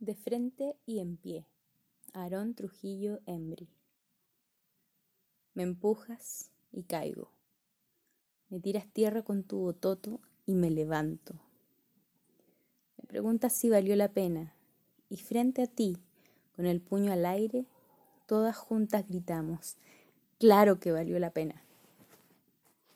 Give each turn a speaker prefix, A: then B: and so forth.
A: De frente y en pie. Aarón Trujillo Embry. Me empujas y caigo. Me tiras tierra con tu bototo y me levanto. Me preguntas si valió la pena y frente a ti, con el puño al aire, todas juntas gritamos, claro que valió la pena.